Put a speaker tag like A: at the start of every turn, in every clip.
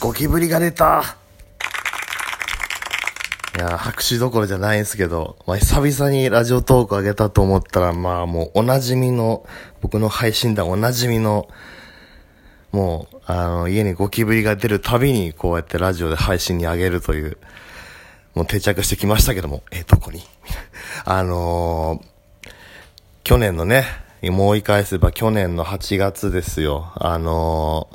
A: ゴキブリが出たいや、拍手どころじゃないんすけど、まあ、久々にラジオトーク上げたと思ったら、まあもうおなじみの、僕の配信団おなじみの、もう、あの、家にゴキブリが出るたびに、こうやってラジオで配信に上げるという、もう定着してきましたけども、え、どこに？あのー、去年のね、もう言い返せば去年の8月ですよ。あの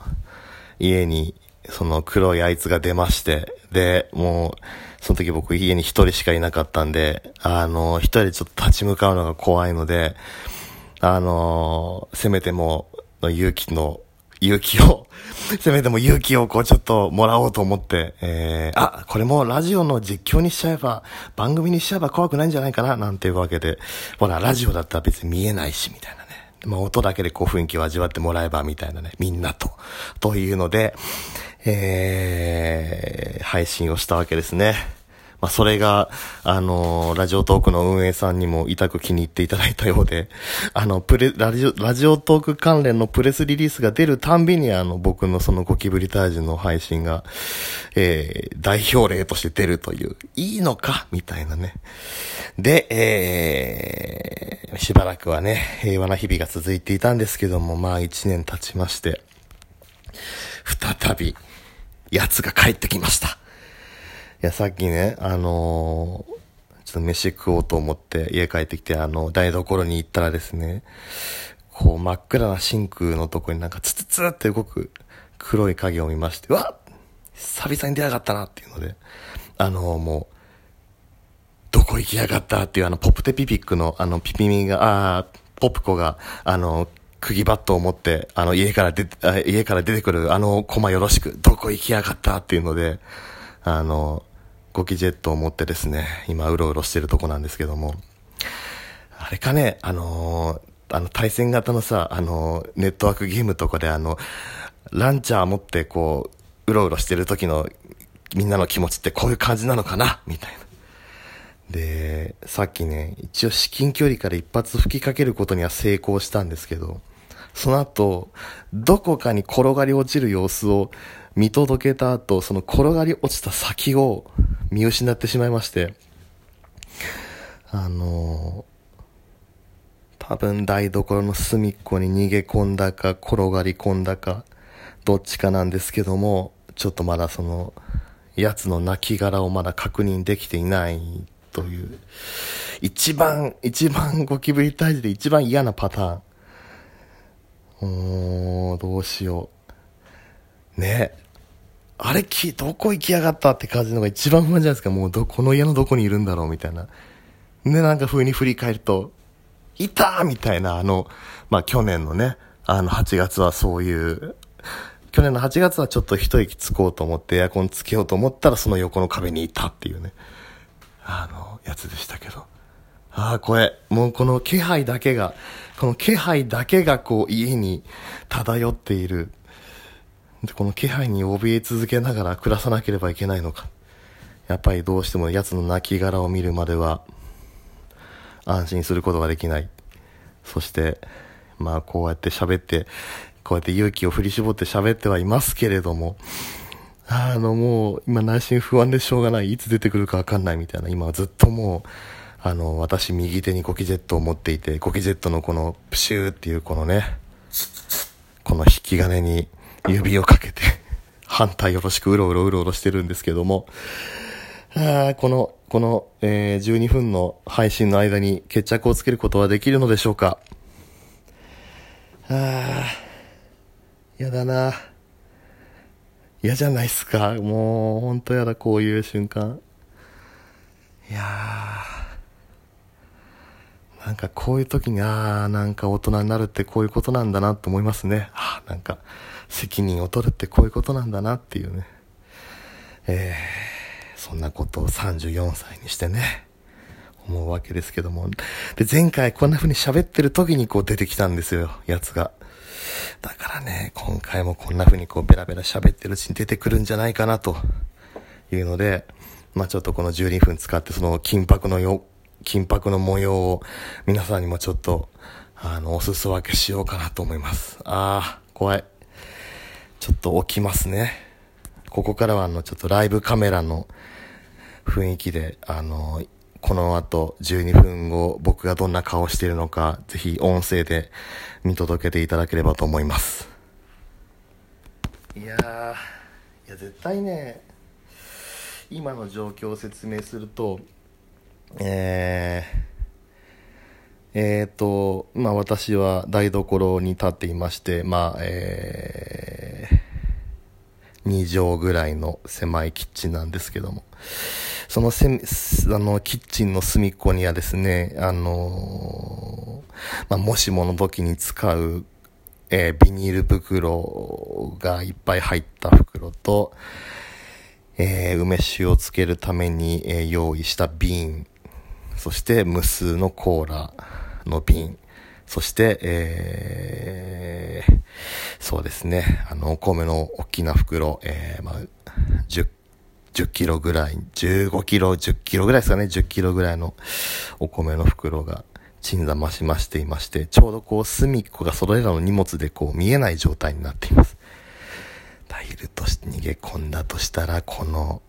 A: ー、家に、その黒いあいつが出まして、で、もう、その時僕家に一人しかいなかったんで、あの、一人でちょっと立ち向かうのが怖いので、あの、せめても、勇気の、勇気を、せめても勇気をこうちょっともらおうと思って、えー、あ、これもラジオの実況にしちゃえば、番組にしちゃえば怖くないんじゃないかな、なんていうわけで、ほら、ラジオだったら別に見えないし、みたいなね。まあ、音だけでこう雰囲気を味わってもらえば、みたいなね、みんなと。というので、えー、配信をしたわけですね。まあ、それが、あのー、ラジオトークの運営さんにも痛く気に入っていただいたようで、あの、プレ、ラジオ、ラジオトーク関連のプレスリリースが出るたんびに、あの、僕のそのゴキブリ退治の配信が、えー、代表例として出るという、いいのか？みたいなね。で、えー、しばらくはね、平和な日々が続いていたんですけども、まあ一年経ちまして、再び、奴が帰ってきました。いや、さっきね、あのー、ちょっと飯食おうと思って家帰ってきて、あの、台所に行ったらですね、こう真っ暗なシンクのとこになんかツツツって動く黒い影を見まして、うわ久々に出やがったなっていうので、あのー、もう、どこ行きやがったっていうあの、ポプテピピックのあの、ピピミが、ああ、ポプコが、あの、釘バットを持って、あの、家から出て、家から出てくるあのコマよろしく、どこ行きやがったっていうので、あの、ゴキジェットを持ってですね、今うろうろしてるとこなんですけども、あれかね、あのあの対戦型のさ、あのネットワークゲームとかであの、ランチャー持ってこう、うろうろしてる時のみんなの気持ちってこういう感じなのかな？みたいな。で、さっきね、一応至近距離から一発吹きかけることには成功したんですけど、その後、どこかに転がり落ちる様子を見届けた後、その転がり落ちた先を見失ってしまいまして、あの多分台所の隅っこに逃げ込んだか、転がり込んだか、どっちかなんですけども、ちょっとまだその、奴の亡骸をまだ確認できていないという、一番、一番ゴキブリ退治で一番嫌なパターン。うーん、どうしよう。ねあれき、どこ行きやがったって感じのが一番不安じゃないですか。もうど、この家のどこにいるんだろうみたいな。で、なんか風に振り返ると、いたみたいな、あの、まあ、去年のね、あの、8月はそういう、去年の8月はちょっと一息つこうと思ってエアコンつけようと思ったらその横の壁にいたっていうね、あの、やつでしたけど。ああ、これ、もうこの気配だけが、この気配だけがこう家に漂っている。で、この気配に怯え続けながら暮らさなければいけないのか。やっぱりどうしても奴の亡骸を見るまでは、安心することができない。そして、まあこうやって喋って、こうやって勇気を振り絞って喋ってはいますけれども、あのもう今内心不安でしょうがない。いつ出てくるかわかんないみたいな。今はずっともう、あの、私右手にゴキジェットを持っていて、ゴキジェットのこのプシューっていうこのね、この引き金に指をかけて反対よろしくうろうろうろうろしてるんですけども、あこの、この、えー、12分の配信の間に決着をつけることはできるのでしょうかああ、やだな。嫌じゃないっすか。もう、ほんとやだ、こういう瞬間。いやー。なんかこういう時に、ああ、なんか大人になるってこういうことなんだなと思いますね。ああ、なんか責任を取るってこういうことなんだなっていうね。えー、そんなことを34歳にしてね、思うわけですけども。で、前回こんな風に喋ってる時にこう出てきたんですよ、やつが。だからね、今回もこんな風にこうベラベラ喋ってるうちに出てくるんじゃないかなというので、まあちょっとこの12分使ってその緊迫のよ金箔の模様を皆さんにもちょっと、あの、お裾分けしようかなと思います。ああ、怖い。ちょっと起きますね。ここからはあの、ちょっとライブカメラの雰囲気で、あの、この後12分後僕がどんな顔しているのか、ぜひ音声で見届けていただければと思います。いやー、いや絶対ね、今の状況を説明すると、えー、えーと、まあ私は台所に立っていまして、まあ、えー、2畳ぐらいの狭いキッチンなんですけども、そのせ、あの、キッチンの隅っこにはですね、あのー、まあ、もしもの時に使う、えー、ビニール袋がいっぱい入った袋と、えー、梅酒をつけるために、え用意した瓶、そして無数のコーラの瓶、そして、えー、そうですね、あの、お米の大きな袋、えー、まあ、10 10キロぐらい、15キロ、10キロぐらいですかね、10キロぐらいのお米の袋が鎮座増しましていまして、ちょうどこう隅っこがそれらの荷物でこう見えない状態になっています。タイルとして逃げ込んだとしたら、この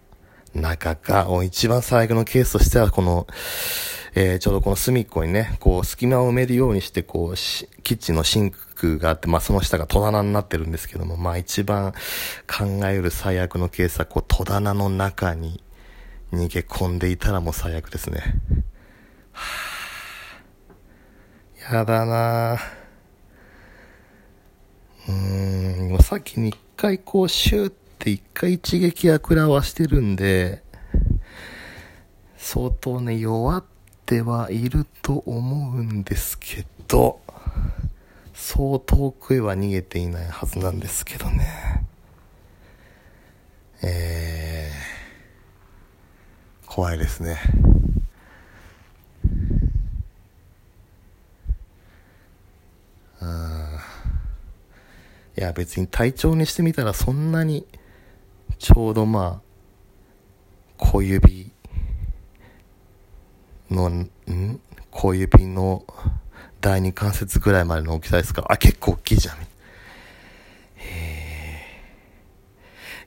A: 中か、一番最悪のケースとしては、この、えー、ちょうどこの隅っこにね、こう隙間を埋めるようにして、こう、キッチンのシンクがあって、まあその下が戸棚になってるんですけども、まあ一番考える最悪のケースは、こう戸棚の中に逃げ込んでいたらもう最悪ですね。はぁ。やだなぁ。うーん、もうさっきに一回こうシューって一回一撃は食らわしてるんで、相当ね、弱ってはいると思うんですけど、そう遠くへは逃げていないはずなんですけどね。えー、怖いですね。いや別に体調にしてみたらそんなにちょうどまあ小指の、ん小指の第二関節ぐらいまでの大きさですかあ、結構大きいじゃん。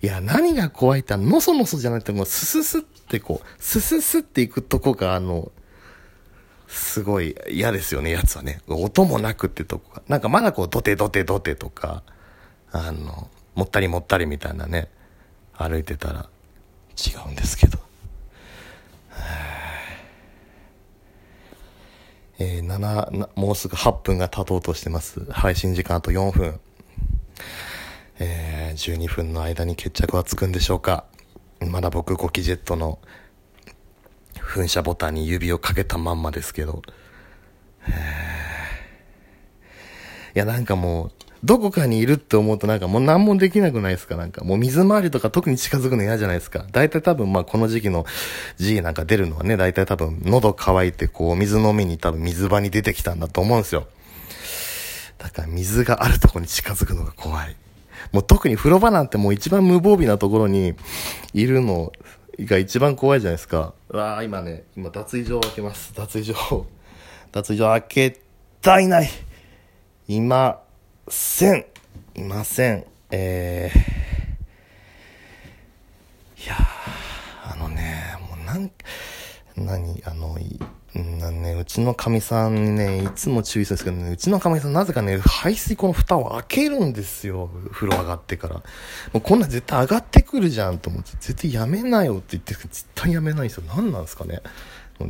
A: いや、何が怖いってのそのそじゃなくて、もうスススってこう、スススっていくとこが、あの、すごい嫌ですよね、やつはね。音もなくってとこが。なんかまだこう、ドテドテドテとか、あの、もったりもったりみたいなね、歩いてたら違うんですけど。えー、7、もうすぐ8分が経とうとしてます。配信時間あと4分。えー、12分の間に決着はつくんでしょうか。まだ僕、ゴキジェットの噴射ボタンに指をかけたまんまですけど。いや、なんかもう、どこかにいるって思うとなんかもう何もできなくないですか？なんかもう水回りとか特に近づくの嫌じゃないですか？大体多分まあこの時期の G なんか出るのはね、大体多分喉乾いてこう水飲みに多分水場に出てきたんだと思うんですよ。だから水があるとこに近づくのが怖い。もう特に風呂場なんてもう一番無防備なところにいるのが一番怖いじゃないですか。うわあ今ね、今脱衣所を開けます。脱衣所脱衣所開けたいないいません。いません。えー、いやあのね、もうなん、何、あの、い、なね、うちのかみさんにね、いつも注意するんですけどね、うちのかみさんなぜかね、排水溝の蓋を開けるんですよ。風呂上がってから。もうこんなん絶対上がってくるじゃんと思って、絶対やめなよって言って、絶対やめないんですよ。何なんですかね。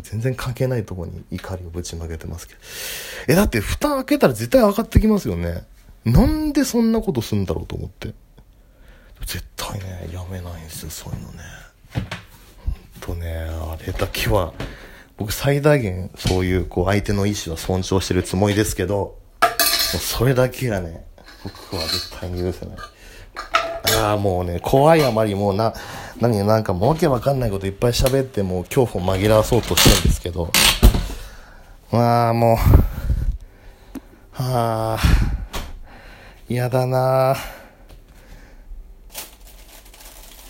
A: 全然関係ないとこに怒りをぶちまけてますけど。え、だって蓋開けたら絶対上がってきますよね。なんでそんなことすんだろうと思って。絶対ね、やめないんですよ、そういうのね。ほんとね、あれだけは、僕最大限そういうこう相手の意思は尊重してるつもりですけど、もうそれだけがね、僕は絶対に許せない。ああ、もうね、怖いあまりもうな、何なんかもうわけわかんないこといっぱい喋ってもう恐怖を紛らわそうとしてるんですけど、まあもう、はあ、嫌だな。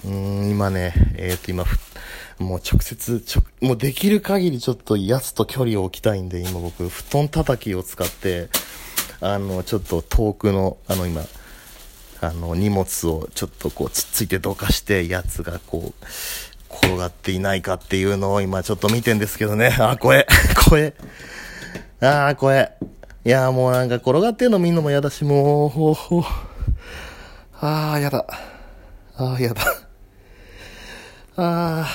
A: うん、今ね、えっ、ー、と今、もう直接、ちょ、もうできる限りちょっとやつと距離を置きたいんで、今僕、布団叩きを使って、あの、ちょっと遠くの、あの今、あの、荷物をちょっとこう、つっついてどかして、やつがこう、転がっていないかっていうのを今ちょっと見てんですけどね。あ、怖え。怖え。あー、怖え。いやもうなんか転がってんの見んのも嫌だし、もう、ほうほう。あー、やだ。あー、やだ。あ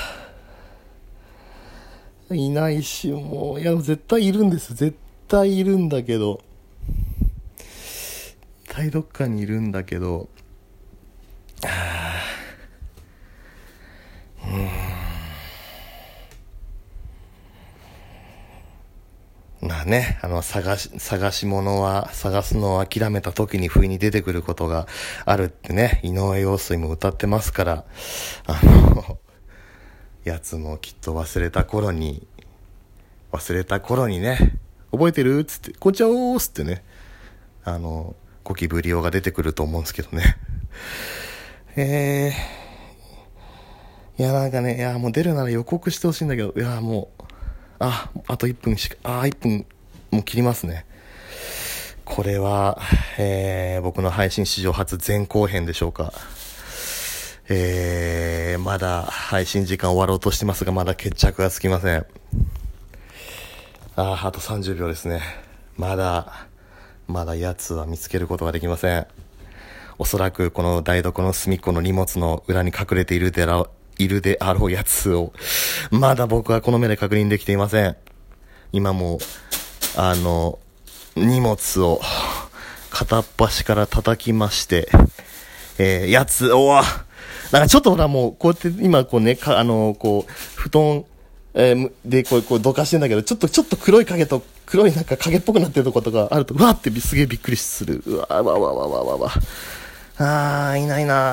A: ー。いないし、もう、いや、絶対いるんです。絶対いるんだけど。対どっかにいるんだけど。あー。うん。まあね、あの、探し、探し物は、探すのを諦めた時に不意に出てくることがあるってね、井上陽水も歌ってますから、あの、やつもきっと忘れた頃に、忘れた頃にね、覚えてる？つって、こんちゃおーすってね、あの、ゴキブリオが出てくると思うんですけどね。えー、いやなんかね、いやもう出るなら予告してほしいんだけど、いやもう、あ、あと1分しか、あ、1分もう切りますね。これは、えー、僕の配信史上初前後編でしょうか。えー、まだ配信時間終わろうとしてますが、まだ決着がつきません。あ、あと30秒ですね。まだ、まだやつは見つけることができません。おそらくこの台所の隅っこの荷物の裏に隠れているでらいるであろうやつを、まだ僕はこの目で確認できていません。今も、あの、荷物を片っ端から叩きまして、えー、やつ、おわなんかちょっとほらもう、こうやって今こうね、か、あの、こう、布団、えー、で、こう、こう、どかしてんだけど、ちょっと、ちょっと黒い影と、黒いなんか影っぽくなってるとことかあると、うわーってすげえびっくりする。うわーわわわわわわ。あー、いないな